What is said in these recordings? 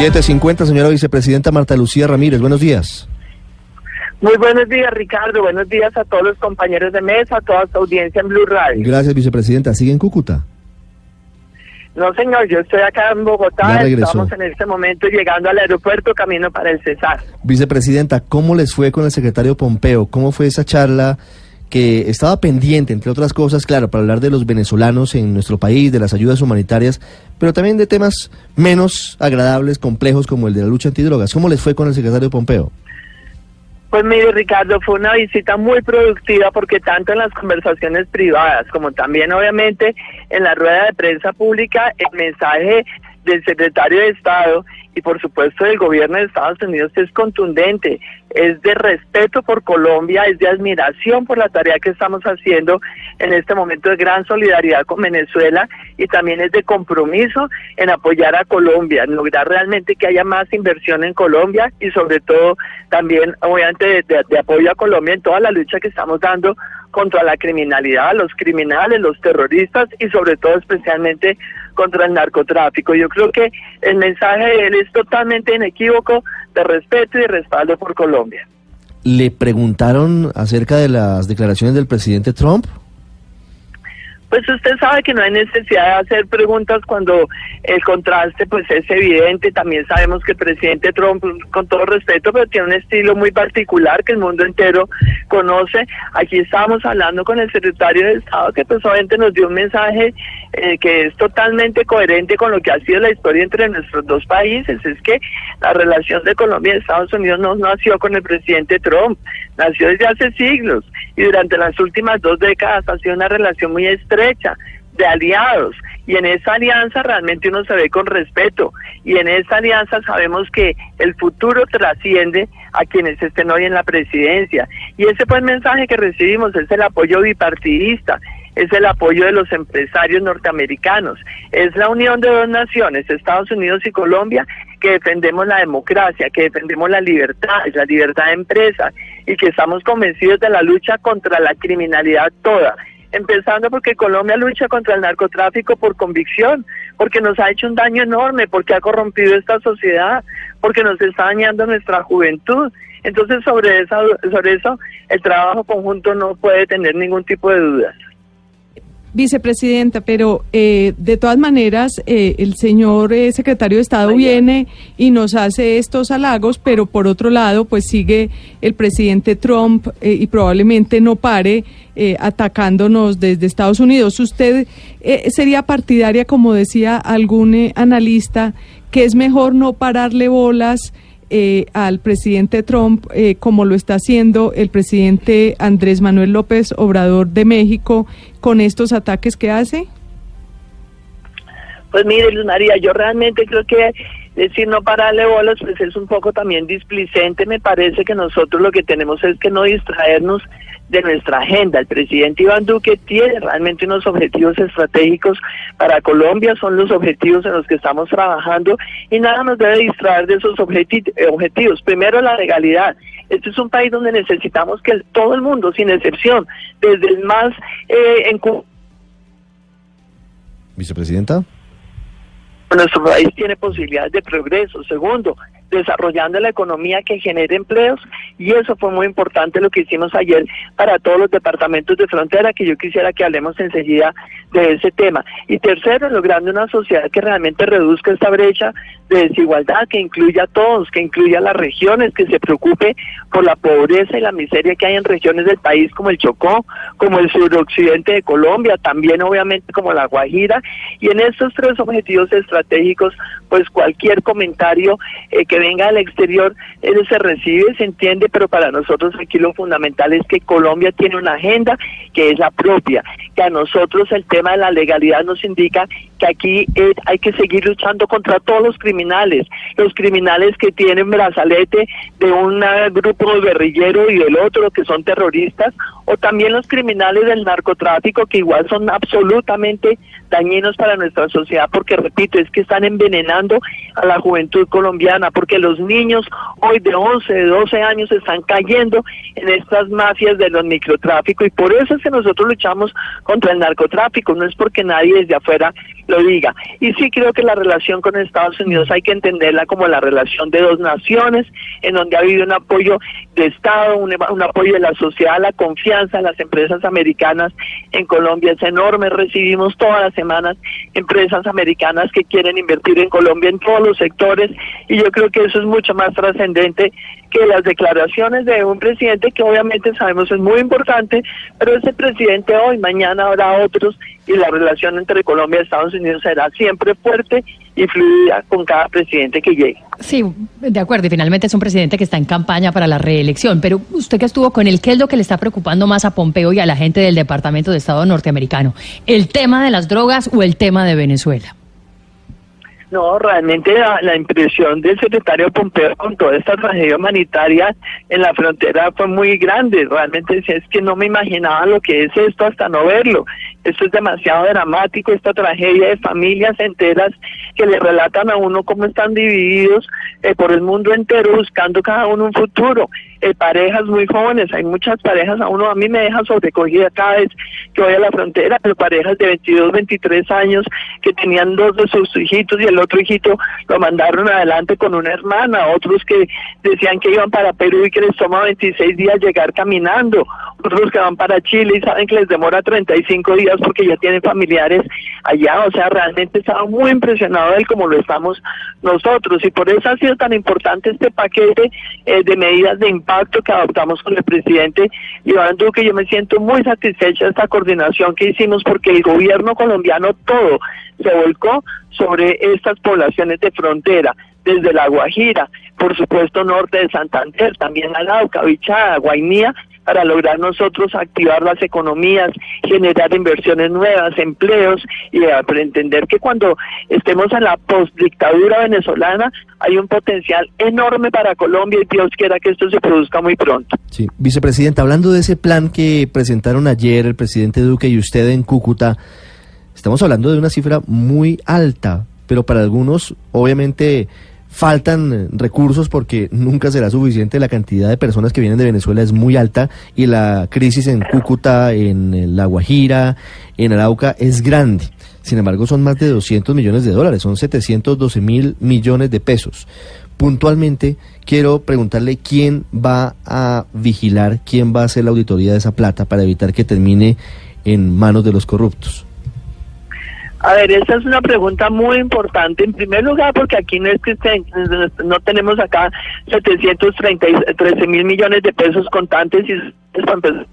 750, señora vicepresidenta Marta Lucía Ramírez. Buenos días. Muy buenos días, Ricardo. Buenos días a todos los compañeros de mesa, a toda su audiencia en Blue Radio. Gracias, vicepresidenta. ¿Sigue en Cúcuta? No, señor, yo estoy acá en Bogotá. Estamos en este momento llegando al aeropuerto, camino para el Cesar. Vicepresidenta, ¿cómo les fue con el secretario Pompeo? ¿Cómo fue esa charla que estaba pendiente, entre otras cosas, claro, para hablar de los venezolanos en nuestro país, de las ayudas humanitarias, pero también de temas menos agradables, complejos, como el de la lucha antidrogas. ¿Cómo les fue con el secretario Pompeo? Pues mire, Ricardo, fue una visita muy productiva porque tanto en las conversaciones privadas como también obviamente en la rueda de prensa pública, el mensaje del secretario de Estado y por supuesto del gobierno de Estados Unidos es contundente, es de respeto por Colombia, es de admiración por la tarea que estamos haciendo en este momento de gran solidaridad con Venezuela y también es de compromiso en apoyar a Colombia, en lograr realmente que haya más inversión en Colombia y sobre todo también obviamente de, apoyo a Colombia en toda la lucha que estamos dando contra la criminalidad, los criminales, los terroristas y sobre todo especialmente contra el narcotráfico. Yo creo que el mensaje de él es totalmente inequívoco de respeto y respaldo por Colombia. ¿Le preguntaron acerca de las declaraciones del presidente Trump? Pues usted sabe que no hay necesidad de hacer preguntas cuando el contraste pues es evidente. También sabemos que el presidente Trump, con todo respeto, pero tiene un estilo muy particular que el mundo entero conoce. Aquí estábamos hablando con el secretario de Estado que pues obviamente nos dio un mensaje eh, que es totalmente coherente con lo que ha sido la historia entre nuestros dos países. Es que la relación de Colombia y Estados Unidos no nació con el presidente Trump, nació desde hace siglos y durante las últimas dos décadas ha sido una relación muy estrecha de aliados. Y en esa alianza realmente uno se ve con respeto. Y en esa alianza sabemos que el futuro trasciende a quienes estén hoy en la presidencia. Y ese fue el mensaje que recibimos, es el apoyo bipartidista, es el apoyo de los empresarios norteamericanos, es la unión de dos naciones, Estados Unidos y Colombia, que defendemos la democracia, que defendemos la libertad, la libertad de empresa y que estamos convencidos de la lucha contra la criminalidad toda empezando porque Colombia lucha contra el narcotráfico por convicción, porque nos ha hecho un daño enorme, porque ha corrompido esta sociedad, porque nos está dañando nuestra juventud. Entonces, sobre, esa, sobre eso, el trabajo conjunto no puede tener ningún tipo de dudas. Vicepresidenta, pero eh, de todas maneras eh, el señor eh, secretario de Estado viene y nos hace estos halagos, pero por otro lado, pues sigue el presidente Trump y probablemente no pare atacándonos desde Estados Unidos. ¿Usted sería partidaria, como decía algún analista, que es mejor no pararle bolas? Eh, al presidente Trump, eh, como lo está haciendo el presidente Andrés Manuel López Obrador de México con estos ataques que hace? Pues mire, Luz María, yo realmente creo que decir no pararle bolas, pues es un poco también displicente. Me parece que nosotros lo que tenemos es que no distraernos de nuestra agenda. El presidente Iván Duque tiene realmente unos objetivos estratégicos para Colombia, son los objetivos en los que estamos trabajando y nada nos debe distraer de esos objetivos. Primero, la legalidad. Este es un país donde necesitamos que todo el mundo, sin excepción, desde el más... Eh, en... Vicepresidenta nuestro país tiene posibilidades de progreso. Segundo, desarrollando la economía que genere empleos y eso fue muy importante lo que hicimos ayer para todos los departamentos de frontera que yo quisiera que hablemos enseguida de ese tema. Y tercero, logrando una sociedad que realmente reduzca esta brecha de desigualdad, que incluya a todos, que incluya a las regiones, que se preocupe por la pobreza y la miseria que hay en regiones del país como el Chocó, como el suroccidente de Colombia, también obviamente como la Guajira. Y en estos tres objetivos estratégicos, pues cualquier comentario eh, que venga del exterior, eso se recibe, se entiende, pero para nosotros aquí lo fundamental es que Colombia tiene una agenda que es la propia, que a nosotros el tema de la legalidad nos indica que aquí hay que seguir luchando contra todos los criminales, los criminales que tienen brazalete de un grupo guerrillero y del otro que son terroristas, o también los criminales del narcotráfico que igual son absolutamente dañinos para nuestra sociedad porque repito es que están envenenando a la juventud colombiana porque los niños hoy de 11, de 12 años están cayendo en estas mafias de los microtráficos y por eso es que nosotros luchamos contra el narcotráfico, no es porque nadie desde afuera lo diga. Y sí creo que la relación con Estados Unidos hay que entenderla como la relación de dos naciones, en donde ha habido un apoyo de Estado, un, un apoyo de la sociedad, la confianza las empresas americanas en Colombia es enorme. Recibimos todas las semanas empresas americanas que quieren invertir en Colombia en todos los sectores y yo creo que eso es mucho más trascendente que las declaraciones de un presidente que obviamente sabemos es muy importante, pero ese presidente hoy, mañana habrá otros y la relación entre Colombia y Estados Unidos será siempre fuerte y fluida con cada presidente que llegue. Sí, de acuerdo, y finalmente es un presidente que está en campaña para la reelección, pero usted que estuvo con él, ¿qué es lo que le está preocupando más a Pompeo y a la gente del Departamento de Estado norteamericano? ¿El tema de las drogas o el tema de Venezuela? No, realmente la, impresión del secretario Pompeo con toda esta tragedia humanitaria en la frontera fue muy grande. Realmente es que no me imaginaba lo que es esto hasta no verlo. Esto es demasiado dramático, esta tragedia de familias enteras que le relatan a uno cómo están divididos eh, por el mundo entero buscando cada uno un futuro. Eh, parejas muy jóvenes, hay muchas parejas, a uno a mí me deja sobrecogida cada vez que voy a la frontera, pero parejas de 22, 23 años que tenían dos de sus hijitos y el otro hijito lo mandaron adelante con una hermana, otros que decían que iban para Perú y que les toma 26 días llegar caminando, otros que van para Chile y saben que les demora 35 días porque ya tienen familiares allá, o sea, realmente estaba muy impresionado de él como lo estamos nosotros y por eso ha sido tan importante este paquete eh, de medidas de impacto que adoptamos con el presidente Iván Duque. Yo me siento muy satisfecha de esta coordinación que hicimos porque el gobierno colombiano todo se volcó sobre estas poblaciones de frontera desde La Guajira, por supuesto norte de Santander, también Arauca, Bichada, Guainía, para lograr nosotros activar las economías, generar inversiones nuevas, empleos y eh, entender que cuando estemos en la postdictadura venezolana hay un potencial enorme para Colombia y Dios quiera que esto se produzca muy pronto. Sí, vicepresidenta, hablando de ese plan que presentaron ayer el presidente Duque y usted en Cúcuta, estamos hablando de una cifra muy alta, pero para algunos obviamente faltan eh, recursos porque nunca será suficiente. La cantidad de personas que vienen de Venezuela es muy alta y la crisis en Cúcuta, en eh, La Guajira, en Arauca es grande. Sin embargo, son más de 200 millones de dólares, son 712 mil millones de pesos. Puntualmente, quiero preguntarle quién va a vigilar, quién va a hacer la auditoría de esa plata para evitar que termine en manos de los corruptos. A ver, esa es una pregunta muy importante. En primer lugar, porque aquí no es que no tenemos acá 713 mil millones de pesos contantes y para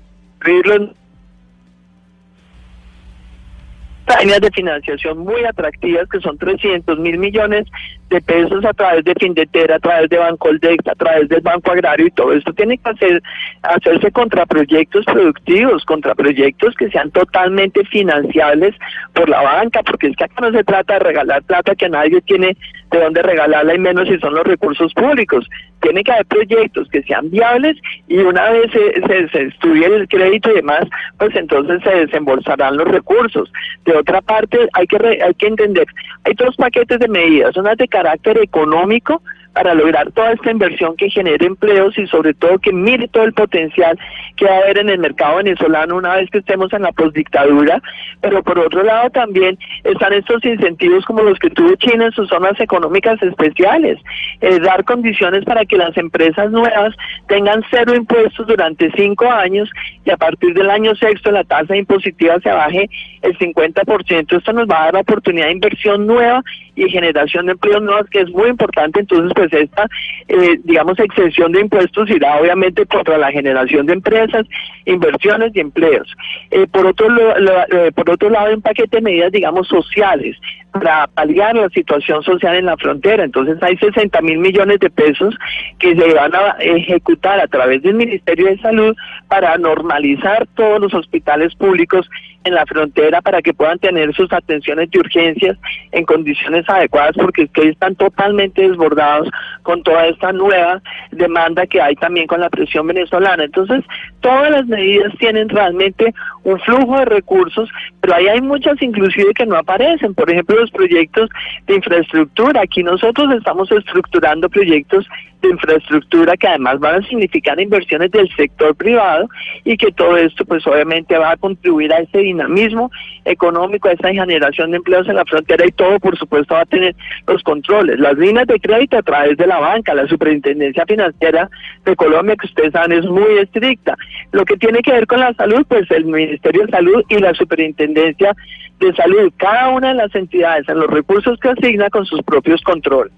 líneas de financiación muy atractivas que son 300 mil millones de pesos a través de Findetera, a través de Bancoldex, a través del Banco Agrario y todo esto tiene que hacer, hacerse contra proyectos productivos, contra proyectos que sean totalmente financiables por la banca, porque es que acá no se trata de regalar plata que nadie tiene de dónde regalarla y menos si son los recursos públicos. Tiene que haber proyectos que sean viables y una vez se, se, estudie el crédito y demás, pues entonces se desembolsarán los recursos. De otra parte, hay que, hay que entender, hay dos paquetes de medidas, una de carácter económico para lograr toda esta inversión que genere empleos y sobre todo que mire todo el potencial que va a haber en el mercado venezolano una vez que estemos en la postdictadura, pero por otro lado también están estos incentivos como los que tuvo China en sus zonas económicas especiales, eh, dar condiciones para que las empresas nuevas tengan cero impuestos durante cinco años y a partir del año sexto la tasa impositiva se baje el 50%. Esto nos va a dar la oportunidad de inversión nueva y generación de empleos nuevos que es muy importante. Entonces, pues esta, eh, digamos, exención de impuestos irá obviamente contra la generación de empresas, inversiones y empleos. Eh, por, otro, eh, por otro lado, un paquete de medidas, digamos, sociales, para paliar la situación social en la frontera. Entonces hay 60 mil millones de pesos que se van a ejecutar a través del Ministerio de Salud para normalizar todos los hospitales públicos en la frontera para que puedan tener sus atenciones de urgencias en condiciones adecuadas porque es que están totalmente desbordados con toda esta nueva demanda que hay también con la presión venezolana. Entonces, todas las medidas tienen realmente un flujo de recursos, pero ahí hay muchas inclusive que no aparecen. Por ejemplo, proyectos de infraestructura. Aquí nosotros estamos estructurando proyectos de infraestructura que además van a significar inversiones del sector privado y que todo esto pues obviamente va a contribuir a ese dinamismo económico, a esa generación de empleos en la frontera y todo por supuesto va a tener los controles, las líneas de crédito a través de la banca, la superintendencia financiera de Colombia que ustedes saben es muy estricta. Lo que tiene que ver con la salud pues el Ministerio de Salud y la superintendencia de salud, cada una de las entidades en los recursos que asigna con sus propios controles.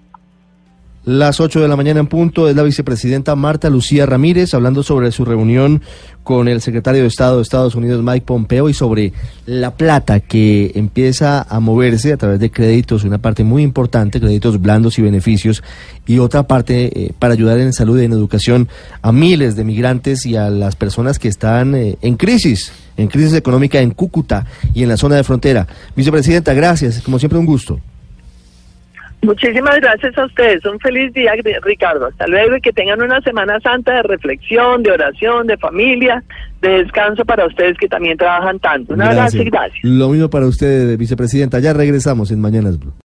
Las 8 de la mañana en punto es la vicepresidenta Marta Lucía Ramírez hablando sobre su reunión con el secretario de Estado de Estados Unidos Mike Pompeo y sobre la plata que empieza a moverse a través de créditos, una parte muy importante, créditos blandos y beneficios, y otra parte eh, para ayudar en salud y en educación a miles de migrantes y a las personas que están eh, en crisis, en crisis económica en Cúcuta y en la zona de frontera. Vicepresidenta, gracias, como siempre un gusto. Muchísimas gracias a ustedes. Un feliz día, Ricardo. Hasta luego y que tengan una Semana Santa de reflexión, de oración, de familia, de descanso para ustedes que también trabajan tanto. Un abrazo y gracias. Lo mismo para usted, vicepresidenta. Ya regresamos en Mañanas Blue.